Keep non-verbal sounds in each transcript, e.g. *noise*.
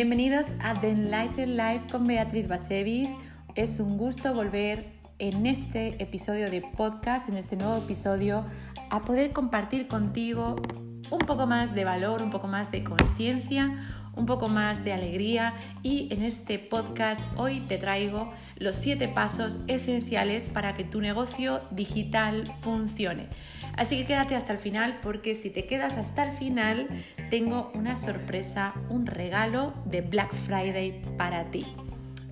Bienvenidos a The Enlightened Life con Beatriz Basevis. Es un gusto volver en este episodio de podcast, en este nuevo episodio, a poder compartir contigo un poco más de valor, un poco más de conciencia, un poco más de alegría y en este podcast hoy te traigo los siete pasos esenciales para que tu negocio digital funcione. Así que quédate hasta el final porque si te quedas hasta el final tengo una sorpresa, un regalo de Black Friday para ti.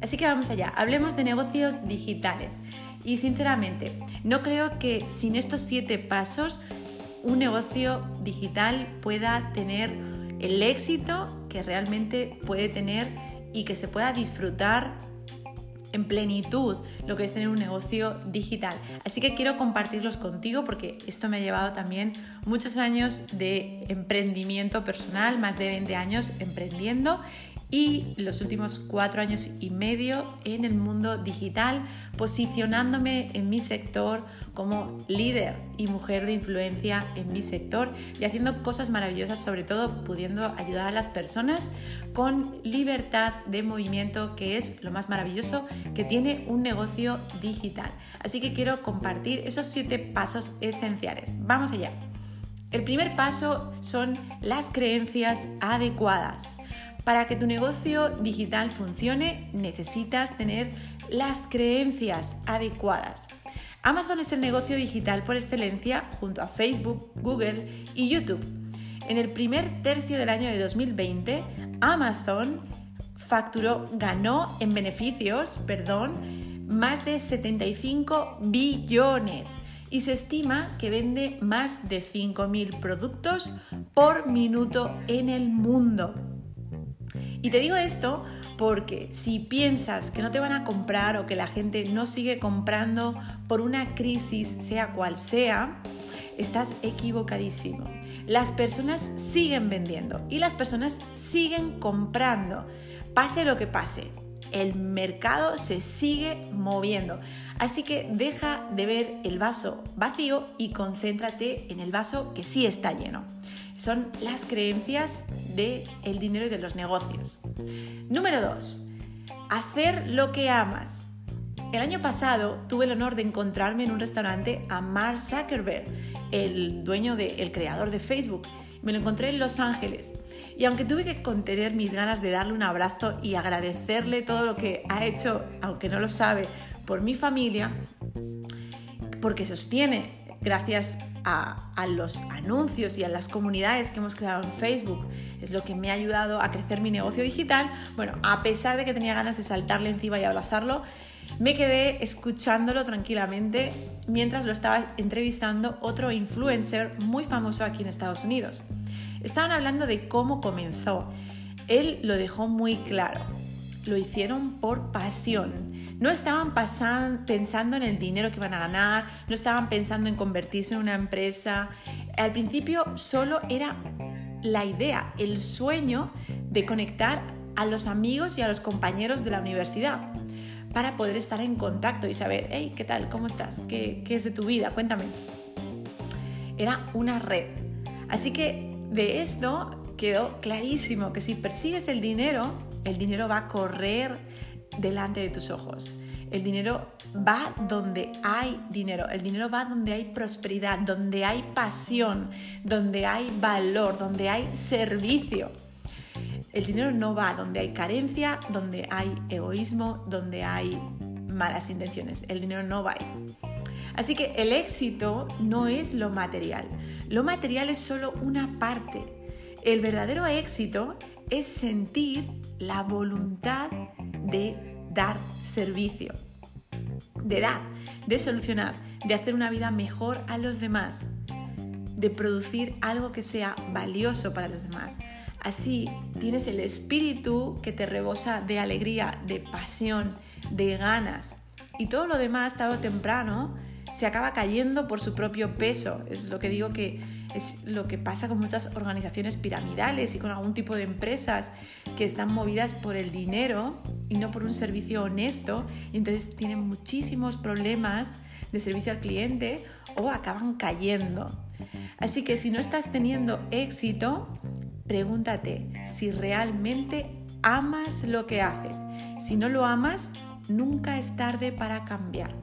Así que vamos allá, hablemos de negocios digitales. Y sinceramente, no creo que sin estos siete pasos un negocio digital pueda tener el éxito que realmente puede tener y que se pueda disfrutar en plenitud lo que es tener un negocio digital. Así que quiero compartirlos contigo porque esto me ha llevado también muchos años de emprendimiento personal, más de 20 años emprendiendo y los últimos cuatro años y medio en el mundo digital, posicionándome en mi sector como líder y mujer de influencia en mi sector y haciendo cosas maravillosas, sobre todo pudiendo ayudar a las personas con libertad de movimiento, que es lo más maravilloso que tiene un negocio digital. Así que quiero compartir esos siete pasos esenciales. Vamos allá. El primer paso son las creencias adecuadas. Para que tu negocio digital funcione necesitas tener las creencias adecuadas. Amazon es el negocio digital por excelencia junto a Facebook, Google y YouTube. En el primer tercio del año de 2020, Amazon facturó, ganó en beneficios, perdón, más de 75 billones y se estima que vende más de 5.000 productos por minuto en el mundo. Y te digo esto porque si piensas que no te van a comprar o que la gente no sigue comprando por una crisis, sea cual sea, estás equivocadísimo. Las personas siguen vendiendo y las personas siguen comprando, pase lo que pase. El mercado se sigue moviendo. Así que deja de ver el vaso vacío y concéntrate en el vaso que sí está lleno son las creencias del el dinero y de los negocios. Número 2. Hacer lo que amas. El año pasado tuve el honor de encontrarme en un restaurante a Mark Zuckerberg, el dueño del el creador de Facebook. Me lo encontré en Los Ángeles y aunque tuve que contener mis ganas de darle un abrazo y agradecerle todo lo que ha hecho, aunque no lo sabe, por mi familia, porque sostiene gracias a, los anuncios y a las comunidades que hemos creado en Facebook. Es lo que me ha ayudado a crecer mi negocio digital. Bueno, a pesar de que tenía ganas de saltarle encima y abrazarlo, me quedé escuchándolo tranquilamente mientras lo estaba entrevistando otro influencer muy famoso aquí en Estados Unidos. Estaban hablando de cómo comenzó. Él lo dejó muy claro. Lo hicieron por pasión no estaban pensando en el dinero que iban a ganar, no estaban pensando en convertirse en una empresa. Al principio solo era la idea, el sueño de conectar a los amigos y a los compañeros de la universidad para poder estar en contacto y saber, hey, ¿qué tal? ¿Cómo estás? ¿Qué, es de tu vida? Cuéntame. Era una red. Así que de esto quedó clarísimo que si persigues el dinero, el dinero va a correr delante de tus ojos. El dinero va donde hay dinero, el dinero va donde hay prosperidad, donde hay pasión, donde hay valor, donde hay servicio. El dinero no va donde hay carencia, donde hay egoísmo, donde hay malas intenciones. El dinero no va ahí. Así que el éxito no es lo material. Lo material es solo una parte. El verdadero éxito es sentir la voluntad de dar servicio, de dar, de solucionar, de hacer una vida mejor a los demás, de producir algo que sea valioso para los demás. Así tienes el espíritu que te rebosa de alegría, de pasión, de ganas. Y todo lo demás, tarde o temprano, se acaba cayendo por su propio peso. Es lo que digo que es lo que pasa con muchas organizaciones piramidales y con algún tipo de empresas que están movidas por el dinero y no por un servicio honesto y entonces tienen muchísimos problemas de servicio al cliente o acaban cayendo. Así que si no estás teniendo éxito, pregúntate si realmente amas lo que haces. Si no lo amas, nunca es tarde para cambiar.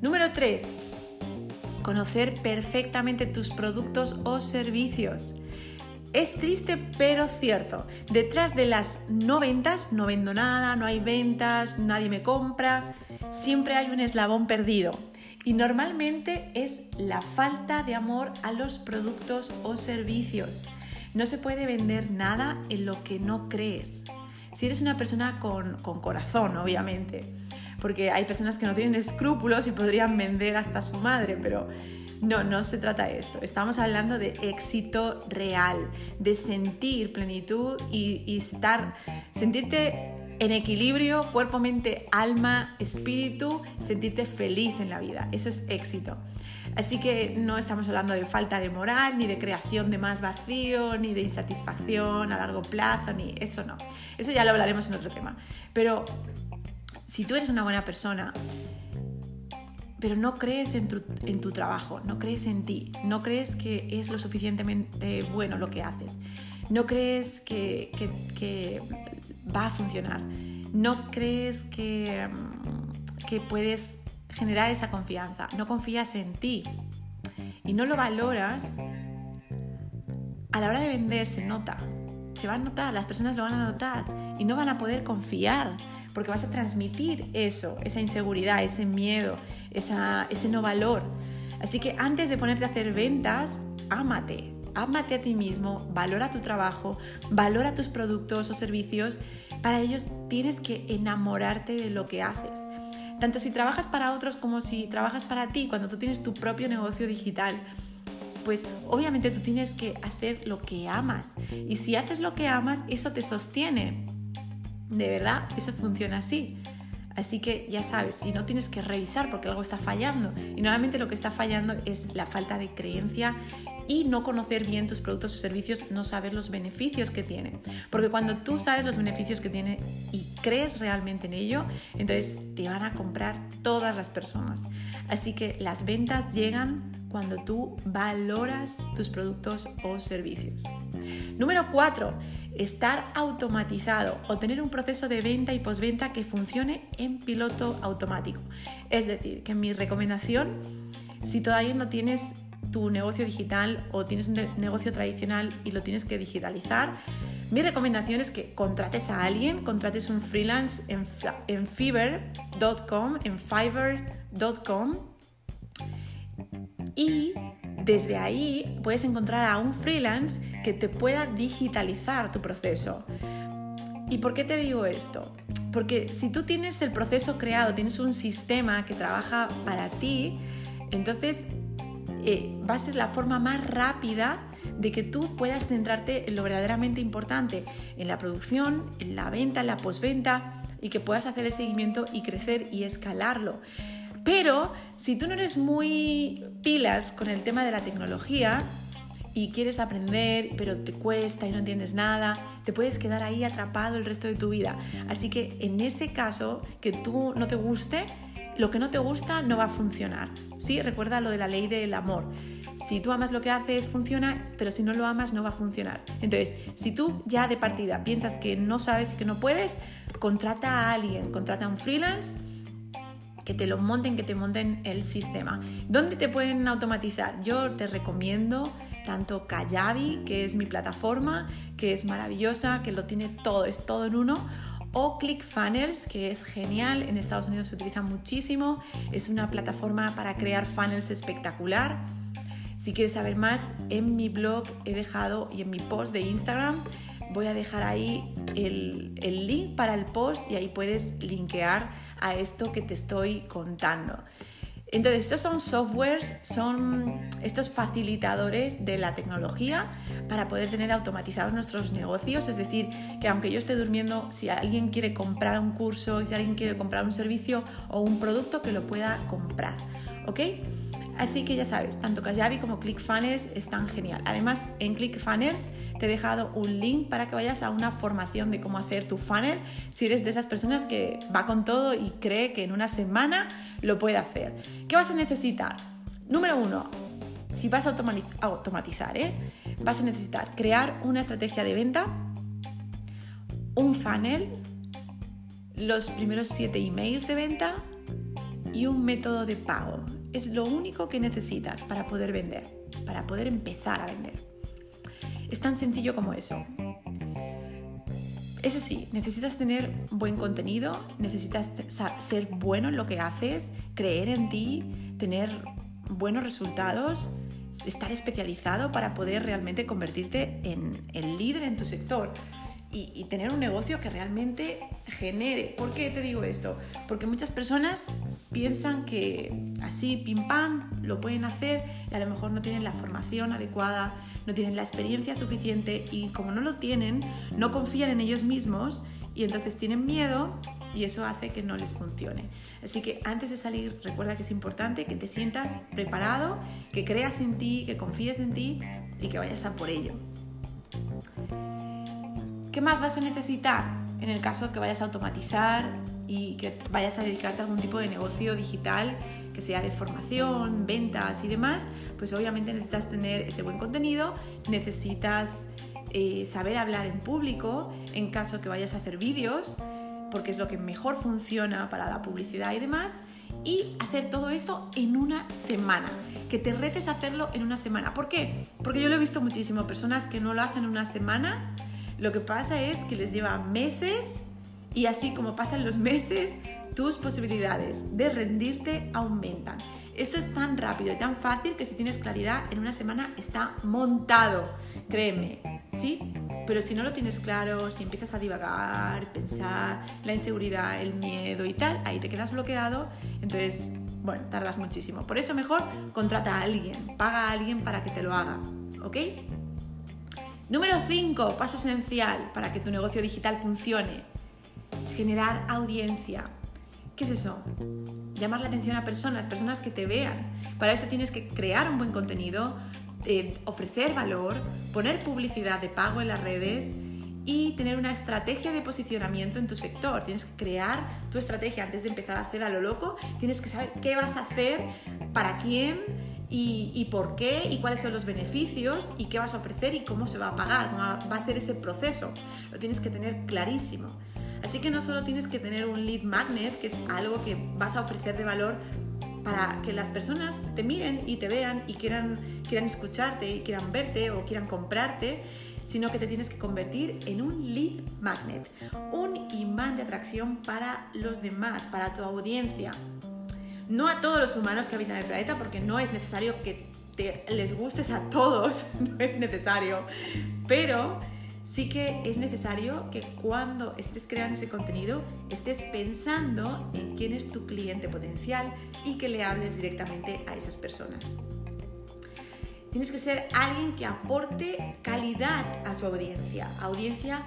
Número 3. Conocer perfectamente tus productos o servicios. Es triste pero cierto. Detrás de las no ventas, no vendo nada, no hay ventas, nadie me compra, siempre hay un eslabón perdido. Y normalmente es la falta de amor a los productos o servicios. No se puede vender nada en lo que no crees. Si eres una persona con, con corazón, obviamente. Porque hay personas que no tienen escrúpulos y podrían vender hasta su madre, pero no, no se trata de esto. Estamos hablando de éxito real, de sentir plenitud y, y estar, sentirte en equilibrio, cuerpo, mente, alma, espíritu, sentirte feliz en la vida. Eso es éxito. Así que no estamos hablando de falta de moral, ni de creación de más vacío, ni de insatisfacción a largo plazo, ni eso no. Eso ya lo hablaremos en otro tema. Pero si tú eres una buena persona, pero no crees en tu, trabajo, no crees en ti, no crees que es lo suficientemente bueno lo que haces, no crees que, va a funcionar, no crees que, que puedes generar esa confianza, no confías en ti y no lo valoras, a la hora de vender se nota, se va a notar, las personas lo van a notar y no van a poder confiar porque vas a transmitir eso, esa inseguridad, ese miedo, ese no valor. Así que antes de ponerte a hacer ventas, ámate, ámate a ti mismo, valora tu trabajo, valora tus productos o servicios. Para ellos tienes que enamorarte de lo que haces tanto si trabajas para otros como si trabajas para ti, cuando tú tienes tu propio negocio digital, pues obviamente tú tienes que hacer lo que amas. Y si haces lo que amas, eso te sostiene. De verdad, eso funciona así. Así que ya sabes, si no tienes que revisar porque algo está fallando. Y normalmente lo que está fallando es la falta de creencia y no conocer bien tus productos o servicios, no saber los beneficios que tiene. Porque cuando tú sabes los beneficios que tiene y crees realmente en ello, entonces te van a comprar todas las personas. Así que las ventas llegan cuando tú valoras tus productos o servicios. Número 4. Estar automatizado o tener un proceso de venta y postventa que funcione en piloto automático. Es decir, que mi recomendación, si todavía no tienes tu negocio digital o tienes un negocio tradicional y lo tienes que digitalizar, mi recomendación es que contrates a alguien, contrates un freelance en, en fiverr.com, en fiverr.com y desde ahí puedes encontrar a un freelance que te pueda digitalizar tu proceso. ¿Y por qué te digo esto? Porque si tú tienes el proceso creado, tienes un sistema que trabaja para ti, entonces eh, va a ser la forma más rápida de que tú puedas centrarte en lo verdaderamente importante, en la producción, en la venta, en la postventa y que puedas hacer el seguimiento y crecer y escalarlo. Pero si tú no eres muy pilas con el tema de la tecnología y quieres aprender, pero te cuesta y no entiendes nada, te puedes quedar ahí atrapado el resto de tu vida. Así que en ese caso, que tú no te guste, lo que no te gusta no va a funcionar. ¿sí? Recuerda lo de la ley del amor. Si tú amas lo que haces, funciona, pero si no lo amas, no va a funcionar. Entonces, si tú ya de partida piensas que no sabes, que no puedes, contrata a alguien, contrata a un freelance que te lo monten, que te monten el sistema. ¿Dónde te pueden automatizar? Yo te recomiendo tanto Kajabi, que es mi plataforma, que es maravillosa, que lo tiene todo, es todo en uno, o ClickFunnels, que es genial, en Estados Unidos se utiliza muchísimo, es una plataforma para crear funnels espectacular. Si quieres saber más, en mi blog he dejado y en mi post de Instagram voy a dejar ahí el, el link para el post y ahí puedes linkear a esto que te estoy contando. Entonces, estos son softwares, son estos facilitadores de la tecnología para poder tener automatizados nuestros negocios. Es decir, que aunque yo esté durmiendo, si alguien quiere comprar un curso, si alguien quiere comprar un servicio o un producto, que lo pueda comprar. ¿Ok? Así que ya sabes, tanto Kajabi como ClickFunnels están genial. Además, en ClickFunnels te he dejado un link para que vayas a una formación de cómo hacer tu funnel si eres de esas personas que va con todo y cree que en una semana lo puede hacer. ¿Qué vas a necesitar? Número uno, si vas a automatizar, ¿eh? vas a necesitar crear una estrategia de venta, un funnel, los primeros siete emails de venta y un método de pago. Es lo único que necesitas para poder vender, para poder empezar a vender. Es tan sencillo como eso. Eso sí, necesitas tener buen contenido, necesitas ser bueno en lo que haces, creer en ti, tener buenos resultados, estar especializado para poder realmente convertirte en el líder en tu sector y, tener un negocio que realmente genere. ¿Por qué te digo esto? Porque muchas personas piensan que así, pim pam, lo pueden hacer y a lo mejor no tienen la formación adecuada, no tienen la experiencia suficiente y como no lo tienen, no confían en ellos mismos y entonces tienen miedo y eso hace que no les funcione. Así que antes de salir, recuerda que es importante que te sientas preparado, que creas en ti, que confíes en ti y que vayas a por ello. ¿Qué más vas a necesitar en el caso que vayas a automatizar y que vayas a dedicarte a algún tipo de negocio digital que sea de formación, ventas y demás? Pues obviamente necesitas tener ese buen contenido, necesitas eh, saber hablar en público en caso que vayas a hacer vídeos, porque es lo que mejor funciona para la publicidad y demás, y hacer todo esto en una semana. Que te retes a hacerlo en una semana. ¿Por qué? Porque yo lo he visto muchísimo, personas que no lo hacen en una semana lo que pasa es que les lleva meses y así como pasan los meses, tus posibilidades de rendirte aumentan. Esto es tan rápido y tan fácil que si tienes claridad, en una semana está montado. Créeme, ¿sí? Pero si no lo tienes claro, si empiezas a divagar, pensar, la inseguridad, el miedo y tal, ahí te quedas bloqueado, entonces, bueno, tardas muchísimo. Por eso mejor contrata a alguien, paga a alguien para que te lo haga, ¿ok? Número 5, paso esencial para que tu negocio digital funcione. Generar audiencia. ¿Qué es eso? Llamar la atención a personas, personas que te vean. Para eso tienes que crear un buen contenido, eh, ofrecer valor, poner publicidad de pago en las redes y tener una estrategia de posicionamiento en tu sector. Tienes que crear tu estrategia antes de empezar a hacer a lo loco. Tienes que saber qué vas a hacer, para quién y, por qué y cuáles son los beneficios y qué vas a ofrecer y cómo se va a pagar, cómo va a ser ese proceso. Lo tienes que tener clarísimo. Así que no solo tienes que tener un lead magnet, que es algo que vas a ofrecer de valor para que las personas te miren y te vean y quieran, quieran escucharte y quieran verte o quieran comprarte, sino que te tienes que convertir en un lead magnet, un imán de atracción para los demás, para tu audiencia no a todos los humanos que habitan el planeta, porque no es necesario que te, les gustes a todos, *laughs* no es necesario, pero sí que es necesario que cuando estés creando ese contenido estés pensando en quién es tu cliente potencial y que le hables directamente a esas personas. Tienes que ser alguien que aporte calidad a su audiencia, audiencia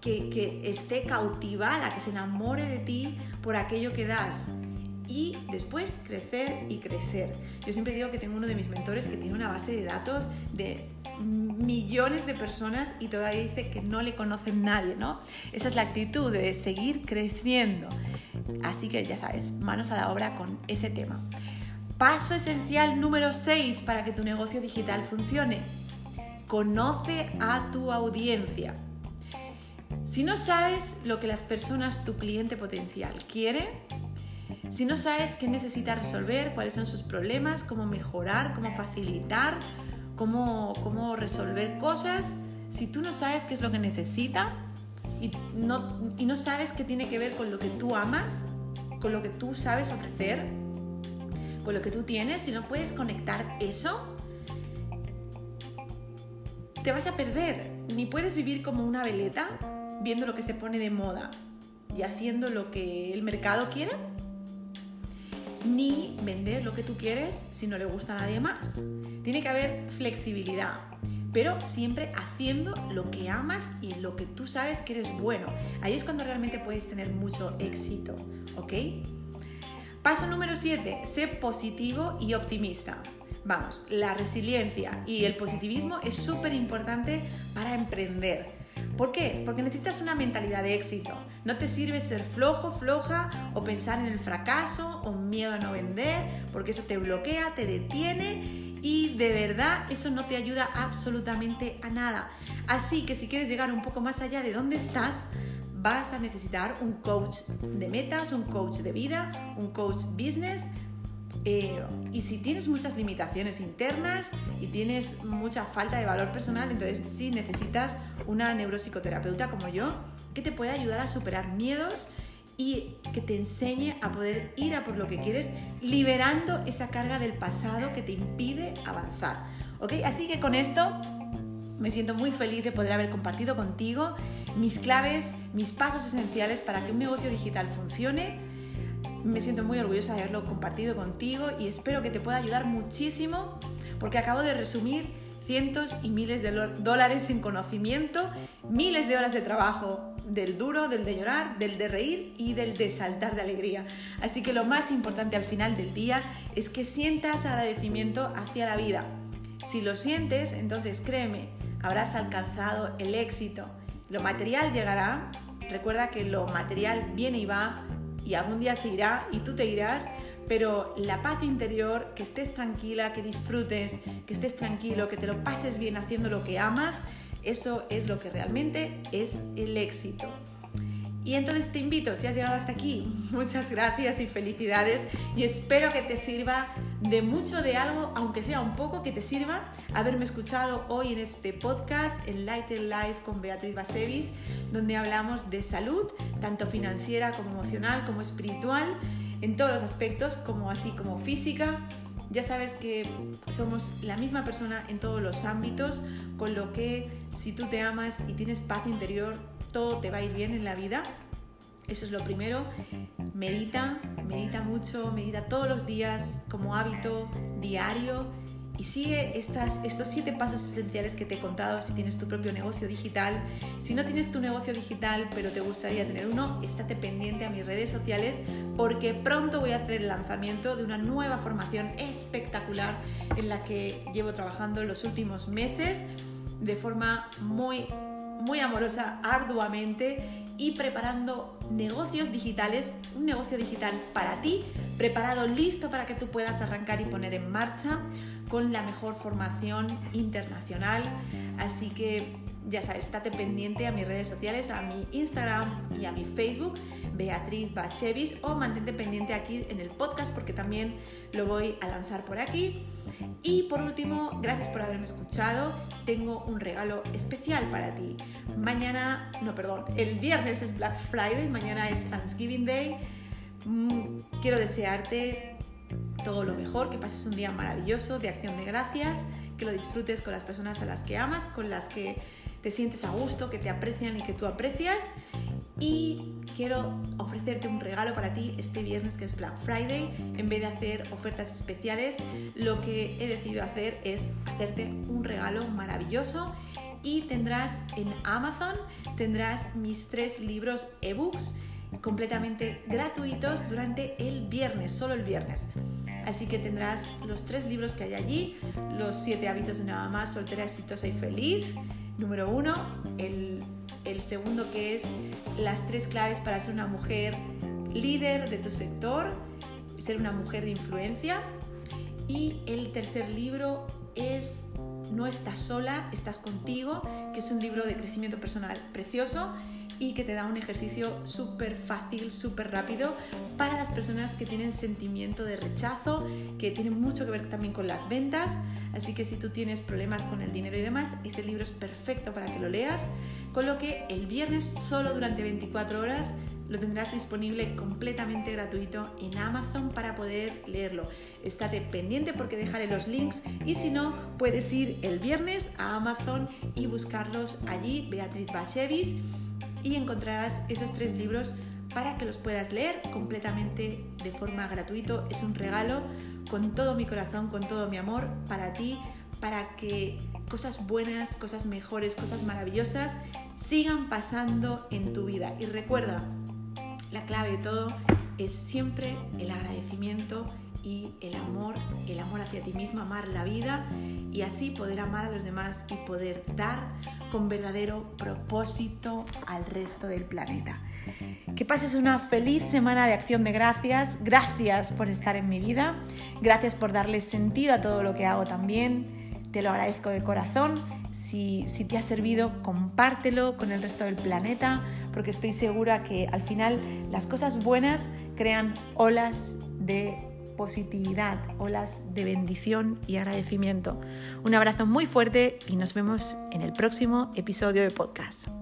que, que esté cautivada, que se enamore de ti por aquello que das y después crecer y crecer. Yo siempre digo que tengo uno de mis mentores que tiene una base de datos de millones de personas y todavía dice que no le conoce nadie, ¿no? Esa es la actitud de seguir creciendo. Así que ya sabes, manos a la obra con ese tema. Paso esencial número 6 para que tu negocio digital funcione. Conoce a tu audiencia. Si no sabes lo que las personas, tu cliente potencial, quiere, si no sabes qué necesita resolver, cuáles son sus problemas, cómo mejorar, cómo facilitar, cómo, cómo resolver cosas, si tú no sabes qué es lo que necesita y no, y no sabes qué tiene que ver con lo que tú amas, con lo que tú sabes ofrecer, con lo que tú tienes, si no puedes conectar eso, te vas a perder. Ni puedes vivir como una veleta viendo lo que se pone de moda y haciendo lo que el mercado quiere ni vender lo que tú quieres si no le gusta a nadie más. Tiene que haber flexibilidad, pero siempre haciendo lo que amas y lo que tú sabes que eres bueno. Ahí es cuando realmente puedes tener mucho éxito, ¿ok? Paso número 7, sé positivo y optimista. Vamos, la resiliencia y el positivismo es súper importante para emprender ¿Por qué? Porque necesitas una mentalidad de éxito. No te sirve ser flojo, floja o pensar en el fracaso o miedo a no vender, porque eso te bloquea, te detiene y de verdad eso no te ayuda absolutamente a nada. Así que si quieres llegar un poco más allá de dónde estás, vas a necesitar un coach de metas, un coach de vida, un coach business. Eh, y si tienes muchas limitaciones internas y tienes mucha falta de valor personal, entonces sí necesitas una neuropsicoterapeuta como yo que te pueda ayudar a superar miedos y que te enseñe a poder ir a por lo que quieres, liberando esa carga del pasado que te impide avanzar. ¿Ok? Así que con esto me siento muy feliz de poder haber compartido contigo mis claves, mis pasos esenciales para que un negocio digital funcione. Me siento muy orgullosa de haberlo compartido contigo y espero que te pueda ayudar muchísimo porque acabo de resumir cientos y miles de dólares en conocimiento, miles de horas de trabajo, del duro, del de llorar, del de reír y del de saltar de alegría. Así que lo más importante al final del día es que sientas agradecimiento hacia la vida. Si lo sientes, entonces créeme, habrás alcanzado el éxito. Lo material llegará, recuerda que lo material viene y va y algún día se irá y tú te irás, pero la paz interior, que estés tranquila, que disfrutes, que estés tranquilo, que te lo pases bien haciendo lo que amas, eso es lo que realmente es el éxito. Y entonces te invito, si has llegado hasta aquí, *laughs* muchas gracias y felicidades y espero que te sirva de mucho de algo, aunque sea un poco, que te sirva haberme escuchado hoy en este podcast, en Light Life con Beatriz Basevis, donde hablamos de salud, tanto financiera como emocional, como espiritual, en todos los aspectos, como así como física. Ya sabes que somos la misma persona en todos los ámbitos, con lo que si tú te amas y tienes paz interior, todo te va a ir bien en la vida. Eso es lo primero. Medita, medita mucho, medita todos los días como hábito diario y sigue estas, estos siete pasos esenciales que te he contado si tienes tu propio negocio digital. Si no tienes tu negocio digital pero te gustaría tener uno, estate pendiente a mis redes sociales porque pronto voy a hacer el lanzamiento de una nueva formación espectacular en la que llevo trabajando los últimos meses de forma muy muy amorosa, arduamente y preparando negocios digitales, un negocio digital para ti, preparado, listo para que tú puedas arrancar y poner en marcha con la mejor formación internacional. Así que ya sabes, estate pendiente a mis redes sociales, a mi Instagram y a mi Facebook, Beatriz Bachevis, o mantente pendiente aquí en el podcast porque también lo voy a lanzar por aquí. Y por último, gracias por haberme escuchado. Tengo un regalo especial para ti. Mañana, no, perdón, el viernes es Black Friday, mañana es Thanksgiving Day. Mm, quiero desearte todo lo mejor, que pases un día maravilloso de acción de gracias, que lo disfrutes con las personas a las que amas, con las que te sientes a gusto, que te aprecian y que tú aprecias. Y quiero ofrecerte un regalo para ti este viernes que es Black Friday. En vez de hacer ofertas especiales, lo que he decidido hacer es hacerte un regalo maravilloso y tendrás en Amazon, tendrás mis tres libros ebooks completamente gratuitos durante el viernes, solo el viernes. Así que tendrás los tres libros que hay allí, los siete hábitos de nada más, soltera, exitosa y feliz, número uno, el, el segundo que es las tres claves para ser una mujer líder de tu sector, ser una mujer de influencia. Y el tercer libro es No estás sola, estás contigo, que es un libro de crecimiento personal precioso y que te da un ejercicio súper fácil, súper rápido para las personas que tienen sentimiento de rechazo, que tiene mucho que ver también con las ventas. Así que si tú tienes problemas con el dinero y demás, ese libro es perfecto para que lo leas. Con lo que el viernes, solo durante 24 horas, lo tendrás disponible completamente gratuito en Amazon para poder leerlo. Estate pendiente porque dejaré los links y si no, puedes ir el viernes a Amazon y buscarlos allí, Beatriz Bachevis y encontrarás esos tres libros para que los puedas leer completamente de forma gratuita. Es un regalo con todo mi corazón, con todo mi amor para ti, para que cosas buenas, cosas mejores, cosas maravillosas sigan pasando en tu vida. Y recuerda, la clave de todo es siempre el agradecimiento y el amor, el amor hacia ti mismo, amar la vida y así poder amar a los demás y poder dar con verdadero propósito al resto del planeta. Que pases una feliz semana de acción de gracias. Gracias por estar en mi vida. Gracias por darle sentido a todo lo que hago también. Te lo agradezco de corazón. Si, si, te ha servido, compártelo con el resto del planeta, porque estoy segura que al final las cosas buenas crean olas de positividad, olas de bendición y agradecimiento. Un abrazo muy fuerte y nos vemos en el próximo episodio de podcast.